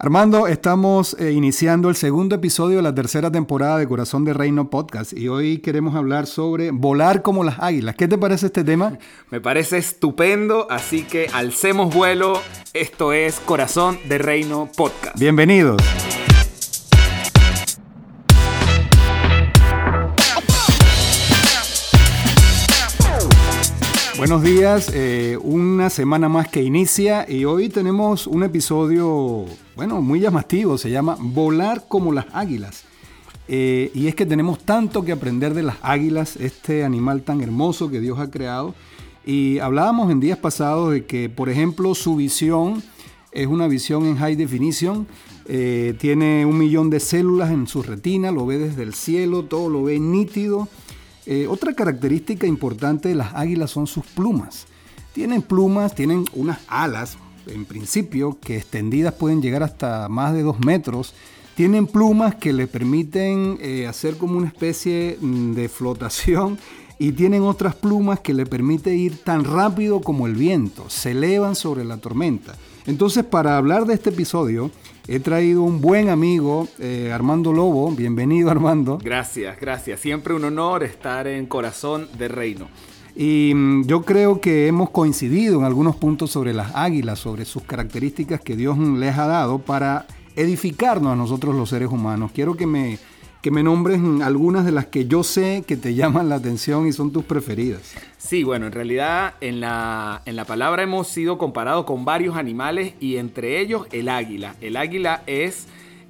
Armando, estamos eh, iniciando el segundo episodio de la tercera temporada de Corazón de Reino Podcast y hoy queremos hablar sobre volar como las águilas. ¿Qué te parece este tema? Me parece estupendo, así que alcemos vuelo. Esto es Corazón de Reino Podcast. Bienvenidos. Buenos días, eh, una semana más que inicia y hoy tenemos un episodio, bueno, muy llamativo, se llama Volar como las águilas. Eh, y es que tenemos tanto que aprender de las águilas, este animal tan hermoso que Dios ha creado. Y hablábamos en días pasados de que, por ejemplo, su visión es una visión en high definition, eh, tiene un millón de células en su retina, lo ve desde el cielo, todo lo ve nítido eh, otra característica importante de las águilas son sus plumas. Tienen plumas, tienen unas alas, en principio, que extendidas pueden llegar hasta más de dos metros. Tienen plumas que le permiten eh, hacer como una especie mm, de flotación y tienen otras plumas que le permiten ir tan rápido como el viento. Se elevan sobre la tormenta. Entonces, para hablar de este episodio, he traído un buen amigo, eh, Armando Lobo. Bienvenido, Armando. Gracias, gracias. Siempre un honor estar en Corazón de Reino. Y mm, yo creo que hemos coincidido en algunos puntos sobre las águilas, sobre sus características que Dios les ha dado para edificarnos a nosotros los seres humanos. Quiero que me que me nombres algunas de las que yo sé que te llaman la atención y son tus preferidas. Sí, bueno, en realidad en la, en la palabra hemos sido comparados con varios animales y entre ellos el águila. El águila es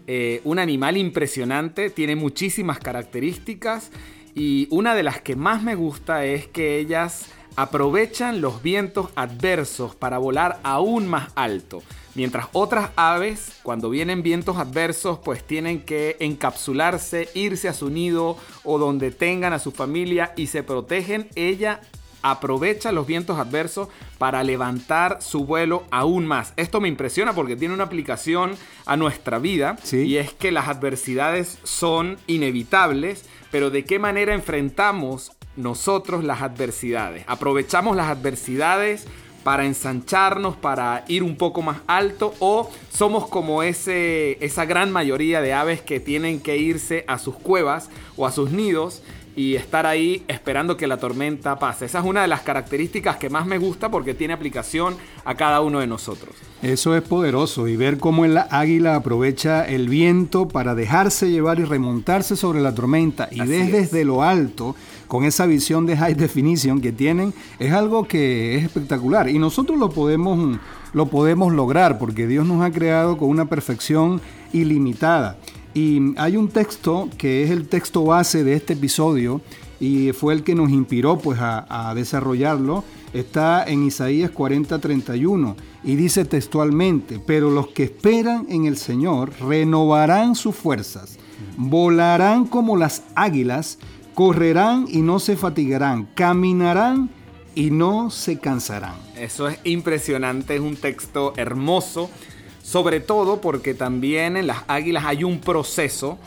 eh, un animal impresionante, tiene muchísimas características y una de las que más me gusta es que ellas aprovechan los vientos adversos para volar aún más alto. Mientras otras aves, cuando vienen vientos adversos, pues tienen que encapsularse, irse a su nido o donde tengan a su familia y se protegen, ella aprovecha los vientos adversos para levantar su vuelo aún más. Esto me impresiona porque tiene una aplicación a nuestra vida y es que las adversidades son inevitables, pero de qué manera enfrentamos nosotros las adversidades. Aprovechamos las adversidades para ensancharnos, para ir un poco más alto o somos como ese, esa gran mayoría de aves que tienen que irse a sus cuevas o a sus nidos y estar ahí esperando que la tormenta pase. Esa es una de las características que más me gusta porque tiene aplicación a cada uno de nosotros. Eso es poderoso y ver cómo el águila aprovecha el viento para dejarse llevar y remontarse sobre la tormenta y desde lo alto con esa visión de high definition que tienen, es algo que es espectacular. Y nosotros lo podemos, lo podemos lograr porque Dios nos ha creado con una perfección ilimitada. Y hay un texto que es el texto base de este episodio y fue el que nos inspiró pues a, a desarrollarlo. Está en Isaías 40:31 y dice textualmente, pero los que esperan en el Señor renovarán sus fuerzas, volarán como las águilas, correrán y no se fatigarán, caminarán y no se cansarán. Eso es impresionante, es un texto hermoso, sobre todo porque también en las águilas hay un proceso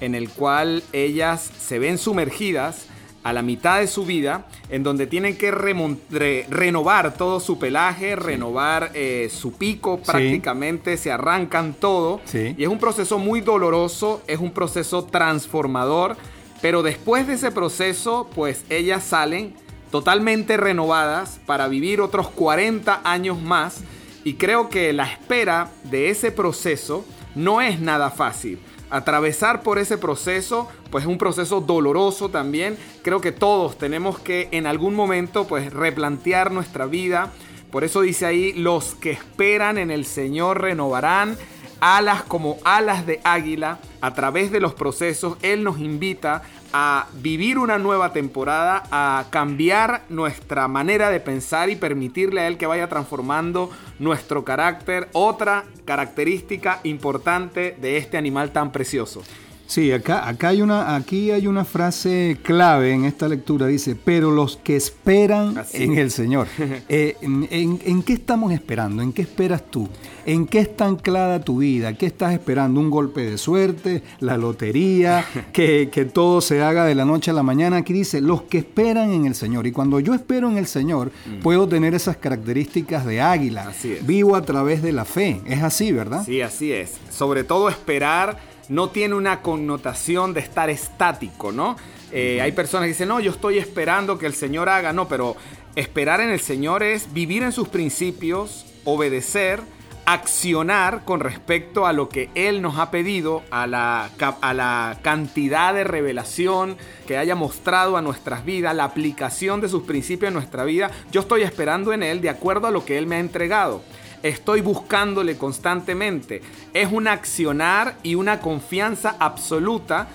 en el cual ellas se ven sumergidas a la mitad de su vida, en donde tienen que renovar todo su pelaje, renovar eh, su pico prácticamente, se arrancan todo. Y es un proceso muy doloroso, es un proceso transformador pero después de ese proceso, pues ellas salen totalmente renovadas para vivir otros 40 años más. Y creo que la espera de ese proceso no es nada fácil. Atravesar por ese proceso, pues es un proceso doloroso también. Creo que todos tenemos que en algún momento pues replantear nuestra vida. Por eso dice ahí, los que esperan en el Señor renovarán alas como alas de águila, a través de los procesos, Él nos invita a vivir una nueva temporada, a cambiar nuestra manera de pensar y permitirle a Él que vaya transformando nuestro carácter. Otra característica importante de este animal tan precioso. Sí, acá, acá hay una, aquí hay una frase clave en esta lectura, dice, pero los que esperan en el Señor. Eh, en, qué estamos esperando? ¿En qué esperas tú? ¿En qué está anclada tu vida? ¿Qué estás esperando? ¿Un golpe de suerte? ¿La lotería? ¿Que, que todo se haga de la noche a la mañana? Aquí dice, los que esperan en el Señor. Y cuando yo espero en el Señor, mm. puedo tener esas características de águila. Vivo a través de la fe. Es así, ¿verdad? Sí, así es. Sobre todo esperar no tiene una connotación de estar estático, ¿no? Eh, hay personas que dicen, no, yo estoy esperando que el Señor haga, no, pero esperar en el Señor es vivir en sus principios, obedecer, accionar con respecto a lo que Él nos ha pedido, a la, a la cantidad de revelación que haya mostrado a nuestras vidas, la aplicación de sus principios en nuestra vida. Yo estoy esperando en Él de acuerdo a lo que Él me ha entregado estoy buscándole constantemente. Es un accionar y una confianza absoluta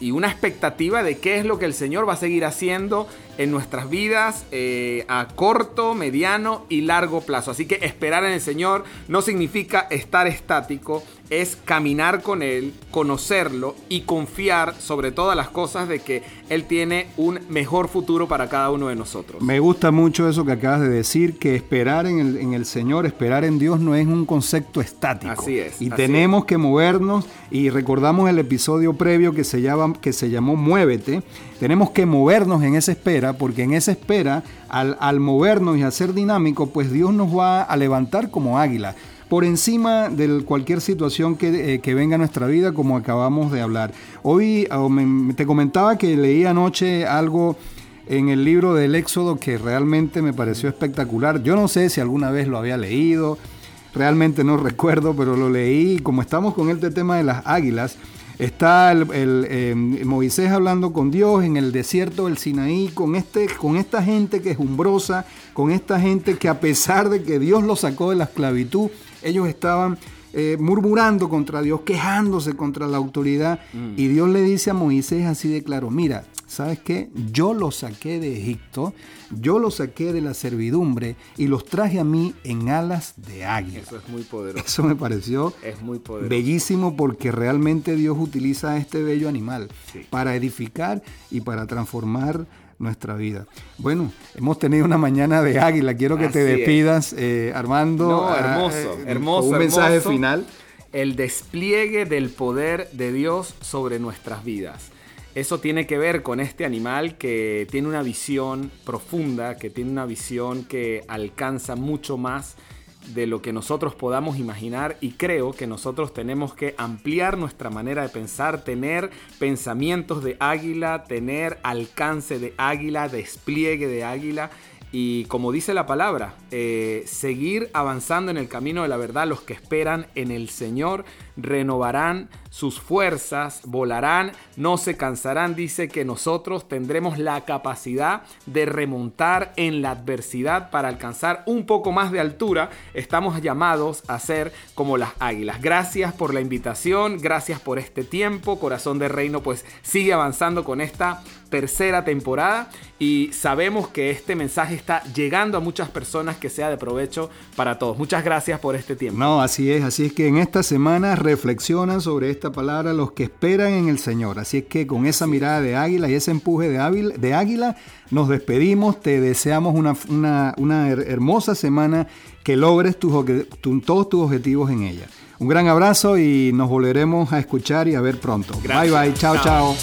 y una expectativa de qué es lo que el Señor va a seguir haciendo en nuestras vidas eh, a corto, mediano y largo plazo. Así que esperar en el Señor no significa estar estático, es caminar con Él, conocerlo y confiar sobre todas las cosas de que Él tiene un mejor futuro para cada uno de nosotros. Me gusta mucho eso que acabas de decir, que esperar en el, en el Señor, esperar en Dios no es un concepto estático. Así es. Y tenemos que movernos y recordamos el episodio previo que se, llama, que se llamó Muévete. Tenemos que movernos en esa espera porque en esa espera, al, al movernos y a ser dinámico, pues Dios nos va a levantar como águila por encima de cualquier situación que, eh, venga a nuestra vida, como acabamos de hablar. Hoy oh, te comentaba que leí anoche algo en el libro del Éxodo que realmente me pareció espectacular. Yo no sé si alguna vez lo había leído, realmente no recuerdo, pero lo leí. Como estamos con este tema de las águilas, Está el, eh, Moisés hablando con Dios en el desierto del Sinaí, con, este, con esta gente que es umbrosa, con esta gente que a pesar de que Dios los sacó de la esclavitud, ellos estaban eh, murmurando contra Dios, quejándose contra la autoridad. Mm. Y Dios le dice a Moisés así de claro, mira, ¿sabes qué? Yo los saqué de Egipto, yo los saqué de la servidumbre y los traje a mí en alas de águila. Eso es muy poderoso. Eso me pareció es muy bellísimo porque realmente Dios utiliza a este bello animal para edificar y para transformar nuestra vida. Bueno, hemos tenido una mañana de águila. Quiero que te despidas, eh, Armando. No, ah, hermoso, eh, hermoso. Un mensaje final. El despliegue del poder de Dios sobre nuestras vidas. Eso tiene que ver con este animal que tiene una visión profunda, que tiene una visión que alcanza mucho más de lo que nosotros podamos imaginar y creo que nosotros tenemos que ampliar nuestra manera de pensar, tener pensamientos de águila, tener alcance de águila, despliegue de águila y como dice la palabra, eh, seguir avanzando en el camino de la verdad, los que esperan en el Señor renovarán sus fuerzas, volarán, no se cansarán. Dice que nosotros tendremos la capacidad de remontar en la adversidad para alcanzar un poco más de altura. Estamos llamados a ser como las águilas. Gracias por la invitación, gracias por este tiempo. Corazón de Reino pues sigue avanzando con esta tercera temporada y sabemos que este mensaje está llegando a muchas personas que sea de provecho para todos. Muchas gracias por este tiempo. No, así es, así es que en esta semana reflexionan sobre esta palabra los que esperan en el Señor. Así es que con esa mirada de águila y ese empuje de, de águila, nos despedimos, te deseamos una, una, hermosa semana, que logres tus, todos tus objetivos en ella. Un gran abrazo y nos volveremos a escuchar y a ver pronto. Bye bye, chao. chao.